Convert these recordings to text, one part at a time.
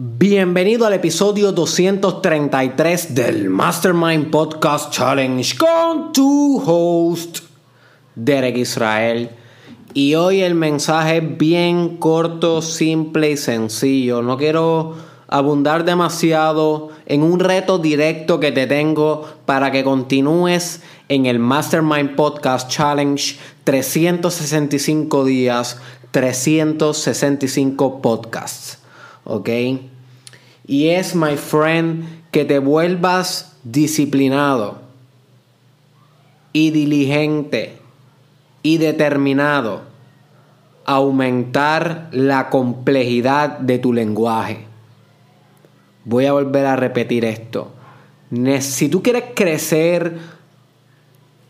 Bienvenido al episodio 233 del Mastermind Podcast Challenge con tu host, Derek Israel. Y hoy el mensaje es bien corto, simple y sencillo. No quiero abundar demasiado en un reto directo que te tengo para que continúes en el Mastermind Podcast Challenge 365 días, 365 podcasts. ¿Ok? Y es, my friend, que te vuelvas disciplinado y diligente y determinado a aumentar la complejidad de tu lenguaje. Voy a volver a repetir esto. Si tú quieres crecer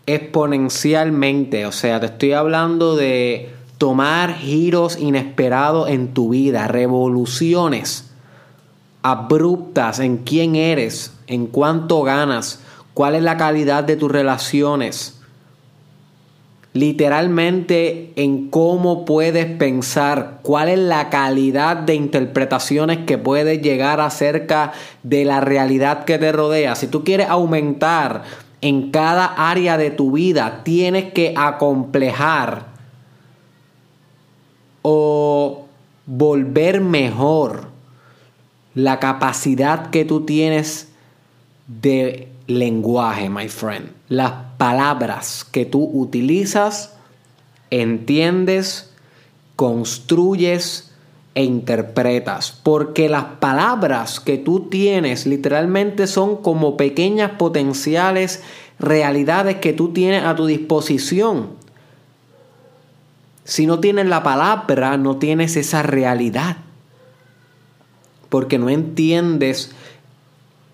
exponencialmente, o sea, te estoy hablando de tomar giros inesperados en tu vida, revoluciones abruptas en quién eres, en cuánto ganas, cuál es la calidad de tus relaciones, literalmente en cómo puedes pensar, cuál es la calidad de interpretaciones que puedes llegar acerca de la realidad que te rodea. Si tú quieres aumentar en cada área de tu vida, tienes que acomplejar o volver mejor la capacidad que tú tienes de lenguaje, my friend. Las palabras que tú utilizas, entiendes, construyes e interpretas. Porque las palabras que tú tienes literalmente son como pequeñas potenciales realidades que tú tienes a tu disposición. Si no tienes la palabra, no tienes esa realidad. Porque no entiendes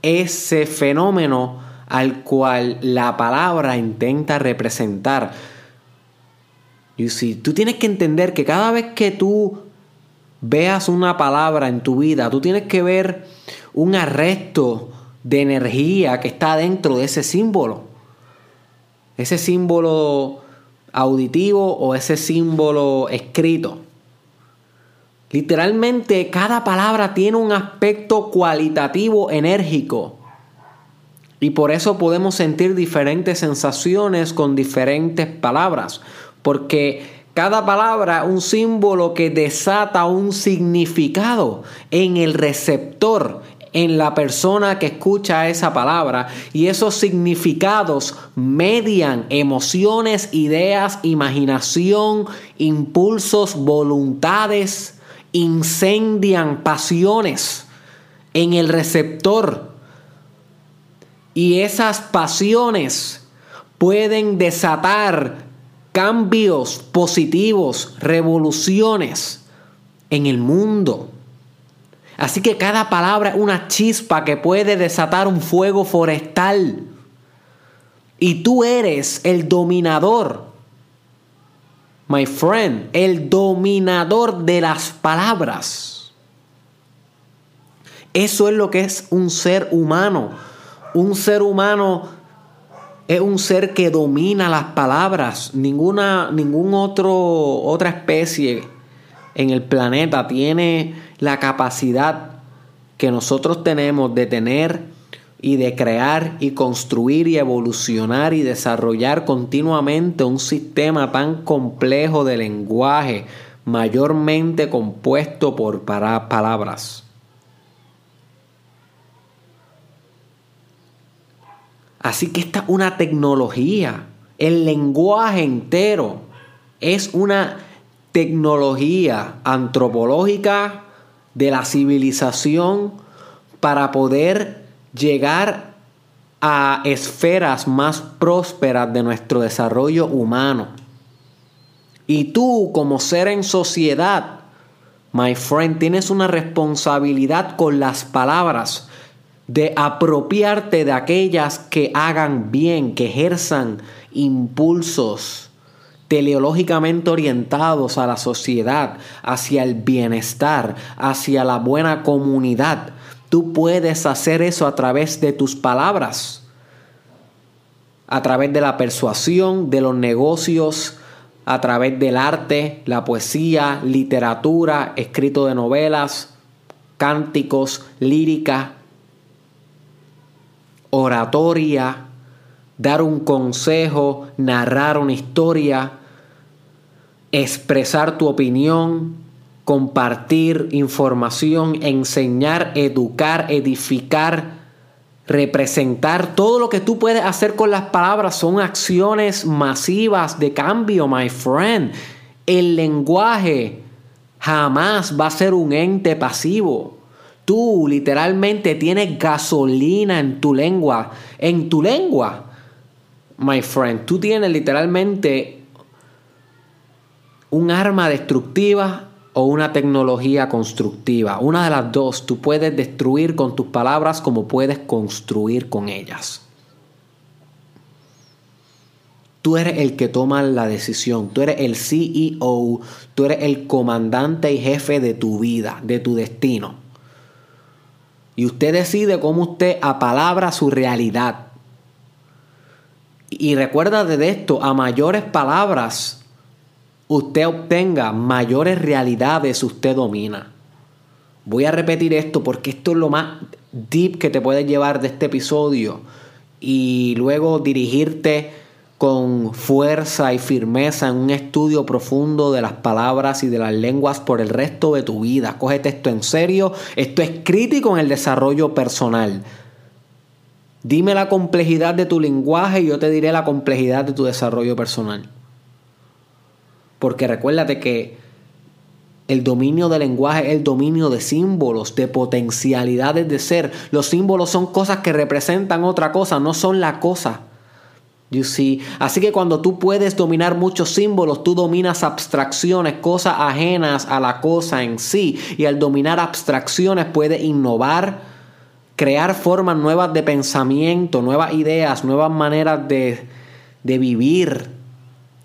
ese fenómeno al cual la palabra intenta representar. Y si tú tienes que entender que cada vez que tú veas una palabra en tu vida, tú tienes que ver un arresto de energía que está dentro de ese símbolo. Ese símbolo auditivo o ese símbolo escrito. Literalmente cada palabra tiene un aspecto cualitativo enérgico. Y por eso podemos sentir diferentes sensaciones con diferentes palabras. Porque cada palabra es un símbolo que desata un significado en el receptor, en la persona que escucha esa palabra y esos significados median emociones, ideas, imaginación, impulsos, voluntades, incendian pasiones en el receptor. Y esas pasiones pueden desatar cambios positivos, revoluciones en el mundo. Así que cada palabra es una chispa que puede desatar un fuego forestal. Y tú eres el dominador. My friend, el dominador de las palabras. Eso es lo que es un ser humano. Un ser humano es un ser que domina las palabras. Ninguna, ningún otro, otra especie en el planeta tiene la capacidad que nosotros tenemos de tener y de crear y construir y evolucionar y desarrollar continuamente un sistema tan complejo de lenguaje, mayormente compuesto por palabras. Así que esta es una tecnología. El lenguaje entero es una tecnología antropológica de la civilización para poder llegar a esferas más prósperas de nuestro desarrollo humano. Y tú como ser en sociedad, my friend, tienes una responsabilidad con las palabras de apropiarte de aquellas que hagan bien, que ejerzan impulsos teleológicamente orientados a la sociedad, hacia el bienestar, hacia la buena comunidad. Tú puedes hacer eso a través de tus palabras, a través de la persuasión, de los negocios, a través del arte, la poesía, literatura, escrito de novelas, cánticos, lírica, oratoria, dar un consejo, narrar una historia, expresar tu opinión, compartir información, enseñar, educar, edificar, representar. Todo lo que tú puedes hacer con las palabras son acciones masivas de cambio, my friend. El lenguaje jamás va a ser un ente pasivo. Tú literalmente tienes gasolina en tu lengua. En tu lengua, my friend, tú tienes literalmente un arma destructiva o una tecnología constructiva. Una de las dos, tú puedes destruir con tus palabras como puedes construir con ellas. Tú eres el que toma la decisión, tú eres el CEO, tú eres el comandante y jefe de tu vida, de tu destino. Y usted decide cómo usted apalabra su realidad. Y recuerda de esto, a mayores palabras usted obtenga, mayores realidades usted domina. Voy a repetir esto porque esto es lo más deep que te puedes llevar de este episodio y luego dirigirte con fuerza y firmeza en un estudio profundo de las palabras y de las lenguas por el resto de tu vida. Cógete esto en serio, esto es crítico en el desarrollo personal. Dime la complejidad de tu lenguaje y yo te diré la complejidad de tu desarrollo personal. Porque recuérdate que el dominio del lenguaje es el dominio de símbolos, de potencialidades de ser. Los símbolos son cosas que representan otra cosa, no son la cosa. You see? Así que cuando tú puedes dominar muchos símbolos, tú dominas abstracciones, cosas ajenas a la cosa en sí. Y al dominar abstracciones puedes innovar, crear formas nuevas de pensamiento, nuevas ideas, nuevas maneras de, de vivir,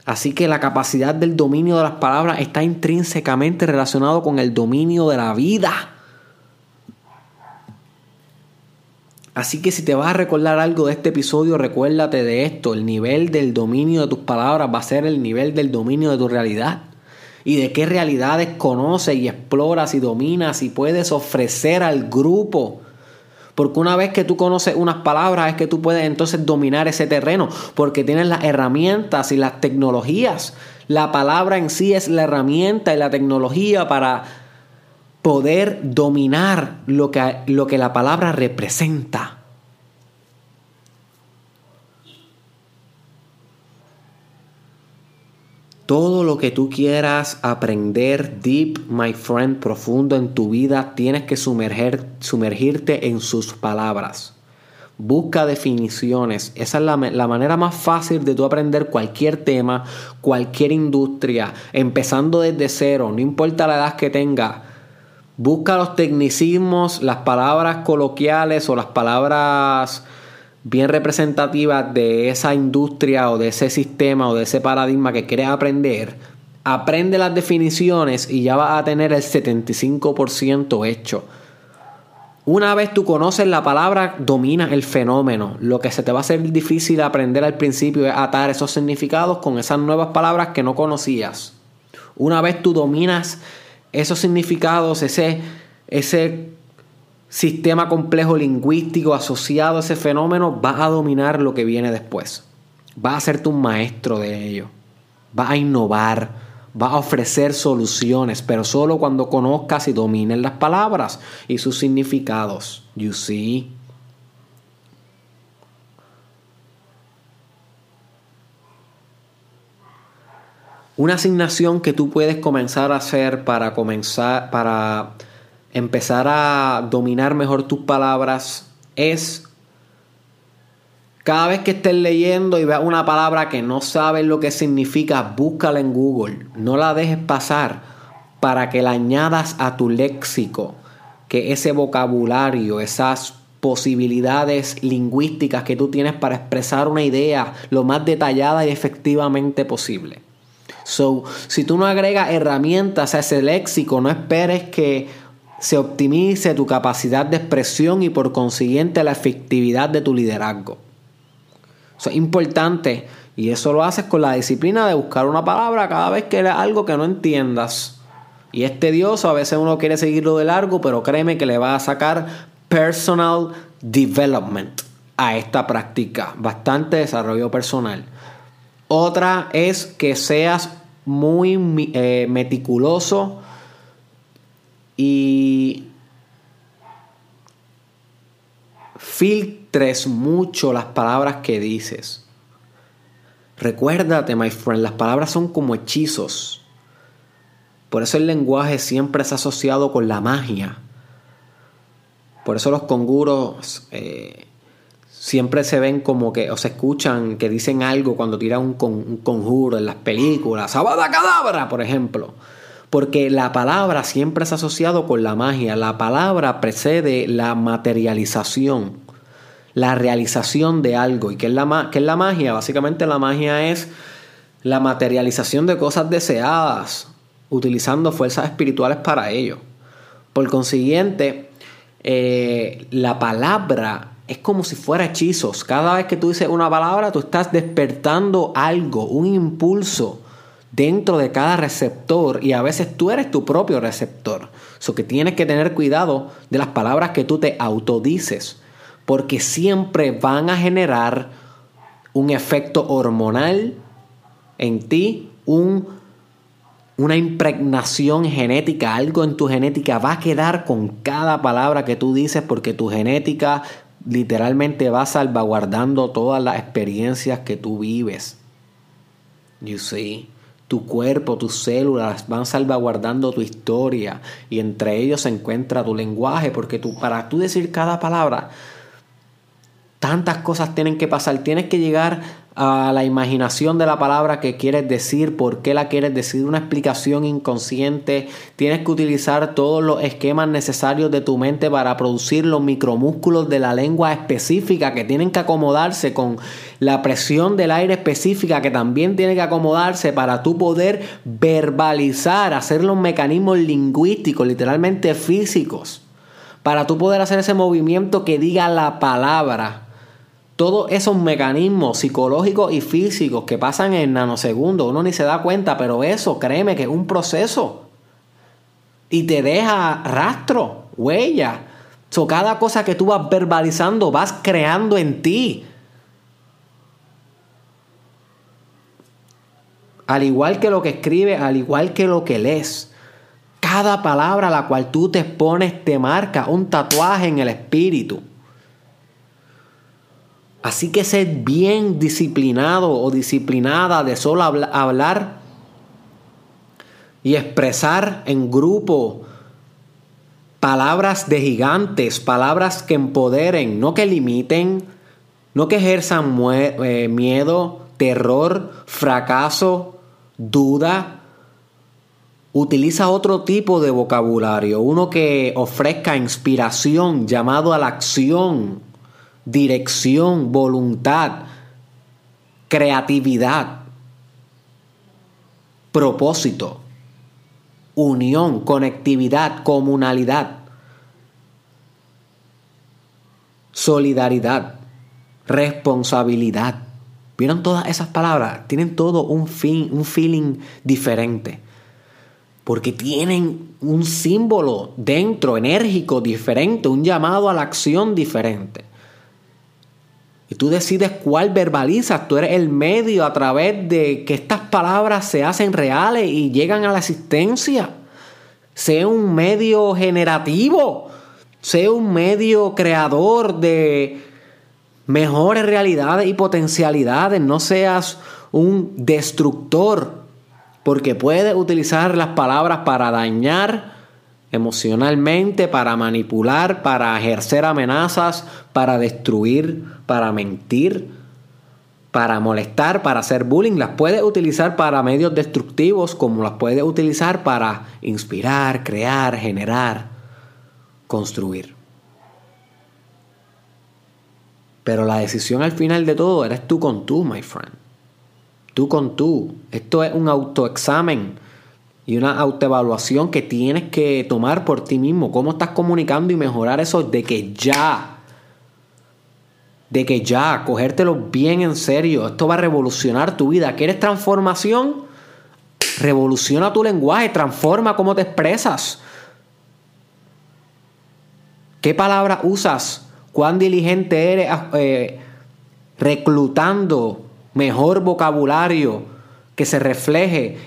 Así que la capacidad del dominio de las palabras está intrínsecamente relacionado con el dominio de la vida. Así que si te vas a recordar algo de este episodio, recuérdate de esto. El nivel del dominio de tus palabras va a ser el nivel del dominio de tu realidad. Y de qué realidades conoces y exploras y dominas y puedes ofrecer al grupo. Porque una vez que tú conoces unas palabras es que tú puedes entonces dominar ese terreno, porque tienes las herramientas y las tecnologías. La palabra en sí es la herramienta y la tecnología para poder dominar lo que, lo que la palabra representa. Todo lo que tú quieras aprender deep, my friend, profundo en tu vida, tienes que sumergirte en sus palabras. Busca definiciones. Esa es la, la, manera más fácil de tú aprender cualquier tema, cualquier industria, empezando desde cero, no importa la edad que tenga. Busca los tecnicismos, las palabras coloquiales o las palabras bien representativas de esa industria o de ese sistema o de ese paradigma que quieres aprender, aprende las definiciones y ya vas a tener el 75% hecho. Una vez tú conoces la palabra, dominas el fenómeno. Lo que se te va a hacer difícil aprender al principio es atar esos significados con esas nuevas palabras que no conocías. Una vez tú dominas esos significados, ese, ese sistema complejo lingüístico asociado a ese fenómeno, vas a dominar lo que viene después. Vas a ser un maestro de ello. Vas a innovar. Vas a ofrecer soluciones, pero solo cuando conozcas y domines las palabras y sus significados. You see? Una asignación que tú puedes comenzar a hacer para comenzar para empezar a dominar mejor tus palabras es cada vez que estés leyendo y veas una palabra que no sabes lo que significa, búscala en Google. No la dejes pasar para que la añadas a tu léxico, que ese vocabulario, esas posibilidades lingüísticas que tú tienes para expresar una idea lo más detallada y efectivamente posible. So, si tú no agregas herramientas a ese léxico, no esperes que se optimice tu capacidad de expresión y por consiguiente la efectividad de tu liderazgo. Eso es importante y eso lo haces con la disciplina de buscar una palabra cada vez que leas algo que no entiendas. Y es tedioso, a veces uno quiere seguirlo de largo, pero créeme que le va a sacar personal development a esta práctica, bastante desarrollo personal. Otra es que seas muy eh, meticuloso y filtres mucho las palabras que dices. Recuérdate, my friend, las palabras son como hechizos. Por eso el lenguaje siempre es asociado con la magia. Por eso los conjuros eh, siempre se ven como que, o se escuchan que dicen algo cuando tiran un, un conjuro en las películas. ¡Sabada cadabra! Por ejemplo. Porque la palabra siempre es asociado con la magia. La palabra precede la materialización la realización de algo. ¿Y qué es la, es la magia? Básicamente la magia es la materialización de cosas deseadas, utilizando fuerzas espirituales para ello. Por consiguiente, eh, la palabra es como si fuera hechizos. Cada vez que tú dices una palabra, tú estás despertando algo, un impulso dentro de cada receptor y a veces tú eres tu propio receptor. Eso que tienes que tener cuidado de las palabras que tú te autodices porque siempre van a generar un efecto hormonal en ti, un, una impregnación genética, algo en tu genética va a quedar con cada palabra que tú dices porque tu genética literalmente va salvaguardando todas las experiencias que tú vives. You see, tu cuerpo, tus células van salvaguardando tu historia y entre ellos se encuentra tu lenguaje porque tú, para tú decir cada palabra Tantas cosas tienen que pasar. Tienes que llegar a la imaginación de la palabra que quieres decir, por qué la quieres decir, una explicación inconsciente. Tienes que utilizar todos los esquemas necesarios de tu mente para producir los micromúsculos de la lengua específica que tienen que acomodarse con la presión del aire específica que también tiene que acomodarse para tú poder verbalizar, hacer los mecanismos lingüísticos, literalmente físicos, para tú poder hacer ese movimiento que diga la palabra todos esos mecanismos psicológicos y físicos que pasan en nanosegundos, uno ni se da cuenta, pero eso, créeme que es un proceso. Y te deja rastro, huella. So, cada cosa que tú vas verbalizando, vas creando en ti. Al igual que lo que escribes, al igual que lo que lees. Cada palabra a la cual tú te expones te marca un tatuaje en el espíritu. Así que ser bien disciplinado o disciplinada de solo hablar y expresar en grupo palabras de gigantes, palabras que empoderen, no que limiten, no que ejerzan eh, miedo, terror, fracaso, duda. Utiliza otro tipo de vocabulario, uno que ofrezca inspiración, llamado a la acción, dirección, voluntad, creatividad, propósito, unión, conectividad, comunalidad, solidaridad, responsabilidad. ¿Vieron todas esas palabras? Tienen todo un, fin, un feeling diferente. Porque tienen un símbolo dentro, enérgico, diferente, un llamado a la acción diferente. Y tú decides cuál verbalizas. Tú eres el medio a través de que estas palabras se hacen reales y llegan a la existencia. Sea un medio generativo. Sea un medio creador de mejores realidades y potencialidades. No seas un destructor. Porque puedes utilizar las palabras para dañar emocionalmente, para manipular, para ejercer amenazas, para destruir, para mentir, para molestar, para hacer bullying. Las puedes utilizar para medios destructivos como las puedes utilizar para inspirar, crear, generar, construir. Pero la decisión al final de todo eres tú con tú, my friend. Tú con tú. Esto es un autoexamen y una autoevaluación que tienes que tomar por ti mismo. ¿Cómo estás comunicando y mejorar eso de que ya? De que ya, cogértelo bien en serio. Esto va a revolucionar tu vida. ¿Quieres transformación? revoluciona tu lenguaje, transforma cómo te expresas. ¿Qué palabras usas? ¿Cuán diligente eres eh, reclutando mejor vocabulario que se refleje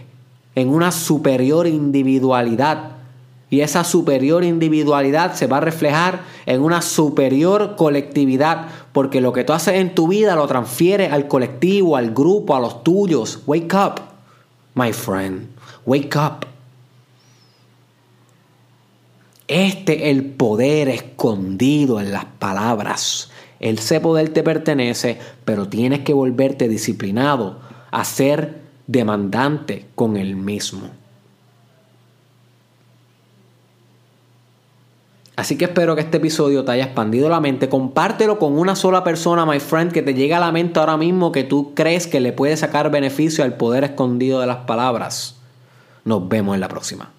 en una superior individualidad? Y esa superior individualidad se va a reflejar en una superior colectividad, porque lo que tú haces en tu vida lo transfieres al colectivo, al grupo, a los tuyos. Wake up, my friend. Wake up. Este es el poder escondido en las palabras. Ese poder te pertenece, pero tienes que volverte disciplinado a ser demandante con el mismo. Así que espero que este episodio te haya expandido la mente. Compártelo con una sola persona, my friend, que te llegue a la mente ahora mismo que tú crees que le puede sacar beneficio al poder escondido de las palabras. Nos vemos en la próxima.